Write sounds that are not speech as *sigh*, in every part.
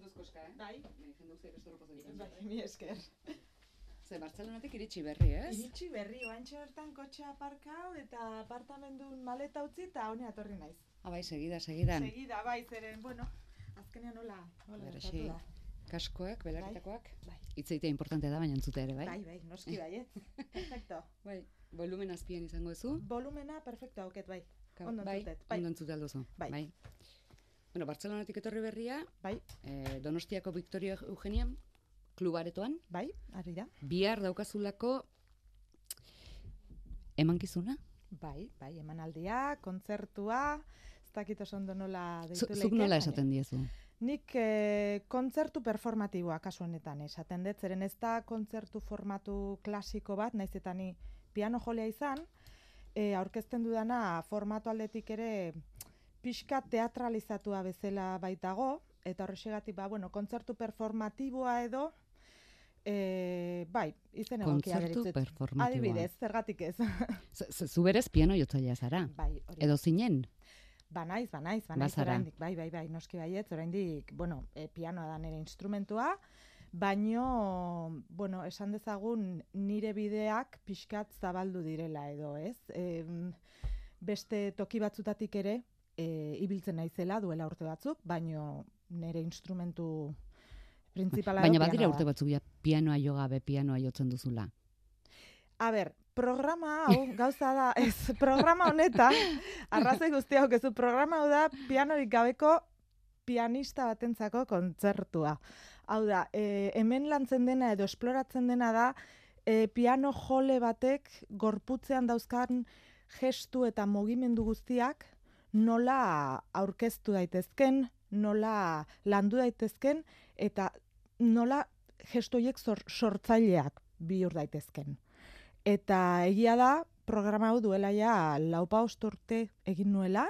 Kontuzko eska, eh? Bai. Bai, jende guztiak estorropo zen. Bai, mi esker. Ze, Bartzelonatik iritsi berri, ez? Iritsi berri, oantxe hortan kotxea aparkau eta apartamendun maleta utzi eta honea etorri naiz. Ah, bai, segida, segidan. Segida, bai, zeren, bueno, azkenean nola, nola gertatu da. Kaskoak, belarritakoak. Bai. Hitz egitea importante da, baina entzute ere, bai? Bai, bai, noski bai, eh? *laughs* Perfecto. Bai. Volumen azpian izango zu? Volumena perfecto auket, bai. Ondo bai, entzutet, bai. Ondo entzute alduzu. Bai. bai. Bueno, Bartzelonatik etorri berria, Bai, eh, Donostiako Victoria Eugenian, klubaretoan, bai, ari da. bihar daukazulako emankizuna? Bai, bai, emanaldia, kontzertua, ez dakit oso ondo nola deitu Zuk nola esaten diezu? Nik eh, kontzertu performatiboa kasu honetan esaten dut, zeren ez da kontzertu formatu klasiko bat, naiz eta ni piano jolea izan, e, aurkezten dudana formatu aldetik ere pixka teatralizatua bezala baitago, eta horrexegatik, ba, bueno, kontzertu performatiboa edo, e, bai, izen egokia Kontzertu performatiboa. Adibidez, zergatik ez. *laughs* Zu berez piano jotzailea zara. bai, hori. Edo zinen? Banaiz, banaiz, banaiz Bazara. oraindik, bai, bai, bai, noski baietz, oraindik, bueno, e, pianoa da nire instrumentua, baino, bueno, esan dezagun nire bideak pixkat zabaldu direla edo, ez? E, beste toki batzutatik ere, e, ibiltzen naizela duela urte batzuk, baino nire instrumentu principala Baina badira urte batzuk ja pianoa jo gabe pianoa jotzen duzula. A ber, programa hau *laughs* gauza da, ez, programa honetan, arrazoi guzti hau gezu, programa hau da pianorik gabeko pianista batentzako kontzertua. Hau da, e, hemen lantzen dena edo esploratzen dena da, e, piano jole batek gorputzean dauzkan gestu eta mugimendu guztiak nola aurkeztu daitezken, nola landu daitezken, eta nola sor, sortzaileak bihur daitezken. Eta egia da, programa hau duela ja laupa urte egin nuela,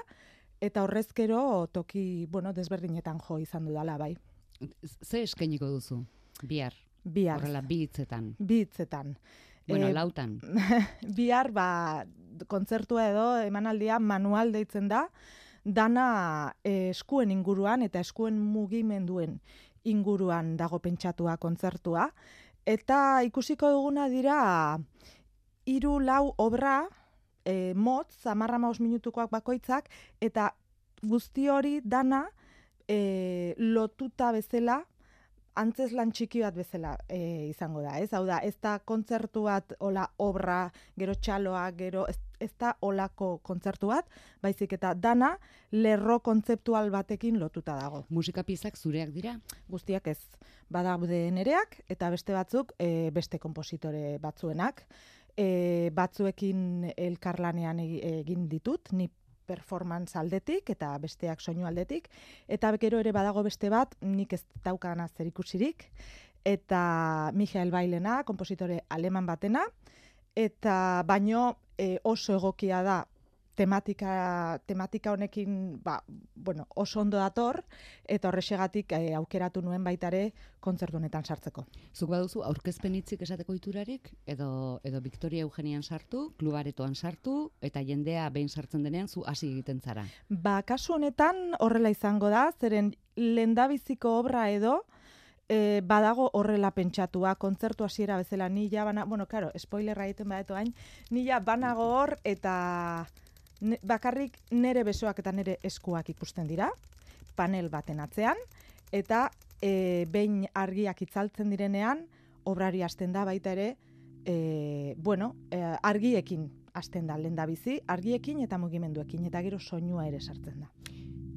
eta horrezkero toki, bueno, desberdinetan jo izan dudala, bai. Ze eskainiko duzu? Bihar, Bihar, horrela bi hitzetan. bi hitzetan. Bueno, Eh, lautan. *laughs* bihar, ba, kontzertua edo emanaldia manual deitzen da, dana eh, eskuen inguruan eta eskuen mugimenduen inguruan dago pentsatua kontzertua. Eta ikusiko duguna dira hiru lau obra e, motz, zamarra minutukoak bakoitzak, eta guzti hori dana e, lotuta bezala, antzes lan txiki bat bezala e, izango da, ez? Hau da, ez da kontzertu bat, ola, obra, gero txaloa, gero, ez, ez da olako kontzertu bat, baizik eta dana lerro kontzeptual batekin lotuta dago. Musika piezak zureak dira? Guztiak ez, badaude nereak, eta beste batzuk, e, beste konpositore batzuenak, e, batzuekin elkarlanean egi- egin ditut, ni performance aldetik eta besteak soinu aldetik, eta gero ere badago beste bat, nik ez daukana zer ikusirik, eta Michael Bailena, kompositore aleman batena, eta baino e, oso egokia da tematika, tematika honekin ba, bueno, oso ondo dator, eta horrexegatik e, aukeratu nuen baitare kontzertu honetan sartzeko. Zuk baduzu aurkezpen hitzik esateko iturarik edo edo Victoria Eugenian sartu, klubaretoan sartu eta jendea behin sartzen denean zu hasi egiten zara. Ba, kasu honetan horrela izango da, zeren lendabiziko obra edo, e, badago horrela pentsatua, kontzertu hasiera bezala, ni ja bana, bueno, claro, spoilerra egiten badetu hain, ni ja banago hor eta ne, bakarrik nere besoak eta nere eskuak ikusten dira, panel baten atzean, eta e, behin argiak itzaltzen direnean, obrari hasten da baita ere, e, bueno, e, argiekin hasten da lehendabizi, argiekin eta mugimenduekin, eta gero soinua ere sartzen da.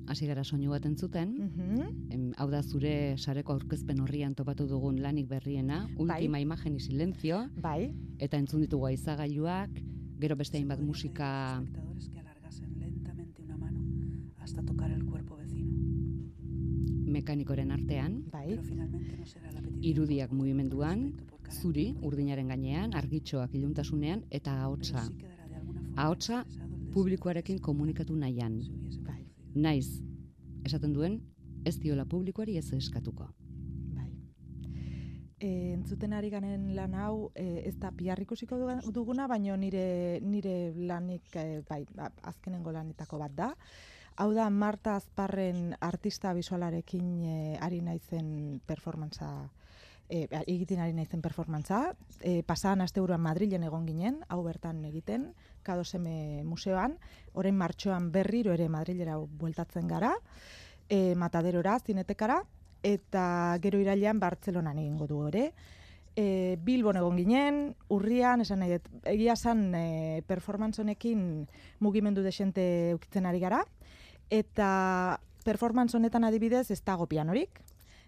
Hasi gara soinu bat entzuten, Mhm. em, hau da zure sareko aurkezpen horrian topatu dugun lanik berriena, Ultima imagen y silencio, Bai, eta entzun ditugu aizagailuak, gero beste hainbat musika que lentamente una mano hasta tocar el cuerpo vecino. mekanikoren artean, bai, irudiak mugimenduan, zuri urdinaren gainean, argitxoak iluntasunean eta ahotsa. Ahotsa publikoarekin komunikatu nahian. Naiz, esaten duen, ez diola publikoari ez eskatuko. bai. E, entzuten ari ganen lan hau, e, ez da piar ikusiko duga- duguna, baino nire, nire lanik, e, bai, ba, azkenengo lanetako bat da. Hau da, Marta Azparren artista visualarekin e, ari naizen performantza e, egiten ari naizen performantza. E, pasadan asteburuan Madrilen egon ginen, hau bertan egiten, kadoseme museoan, orain martxoan berriro ere Madrilera bueltatzen gara, e, mataderora, zinetekara, eta gero irailean Bartzelonan egingo du ere. E, Bilbon egon ginen, urrian, esan nahi egia san e, performance honekin mugimendu desente ukitzen ari gara, eta performance honetan adibidez ez dago pianorik,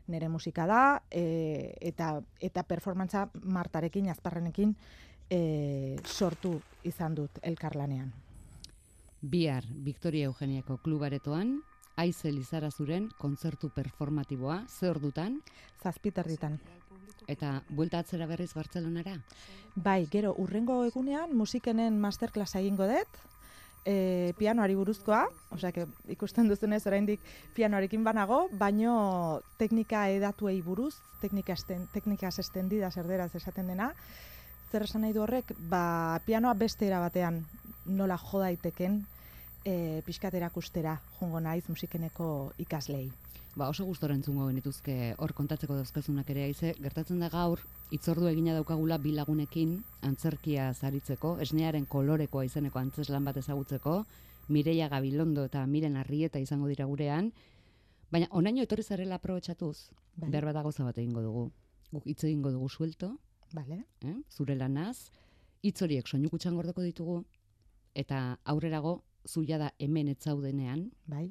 nire musika da, e, eta, eta performantza martarekin, azparrenekin e, sortu izan dut elkarlanean. Bihar, Victoria Eugeniako klubaretoan, Aize Lizarazuren kontzertu performatiboa, ze ordutan, Zazpiterritan. eta buelta atzera berriz Bartzelonara? Bai, gero, urrengo egunean musikenen masterclassa egingo dut, e, pianoari buruzkoa, osea, ikusten duzunez oraindik pianoarekin banago, baino teknika edatuei buruz, teknika esten, teknikas estendidas erderaz esaten dena, zer esan nahi du horrek, ba, pianoa beste era batean nola jo daiteken e, pixkat erakustera jungo naiz musikeneko ikaslei. Ba, oso gustora entzungo genituzke hor kontatzeko dauzkazunak ere aize, gertatzen da gaur, itzordu egina daukagula bi lagunekin antzerkia zaritzeko, esnearen kolorekoa izeneko antzeslan bat ezagutzeko, Mireia Gabilondo eta Miren Arrieta izango dira gurean, baina onaino etorri zarela aprobetxatuz, Bai. behar bat gauza bat egingo dugu. Guk hitz egingo dugu suelto, Vale? eh? zure lanaz, hitz horiek soinu kutxan gordeko ditugu, eta aurrerago, zuia da hemen etzaudenean, Bai?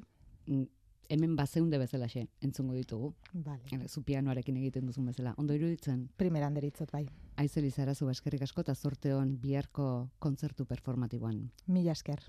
Hemen bazeunde bezalaxe entzungo ditugu. Vale. Ele, Zu pianoarekin egiten duzun bezala. Ondo iruditzen, Primeran deritzot, bai. aize lizarazu eskerrik asko eta zorte hon biharko kontzertu performatiboan. Mila esker.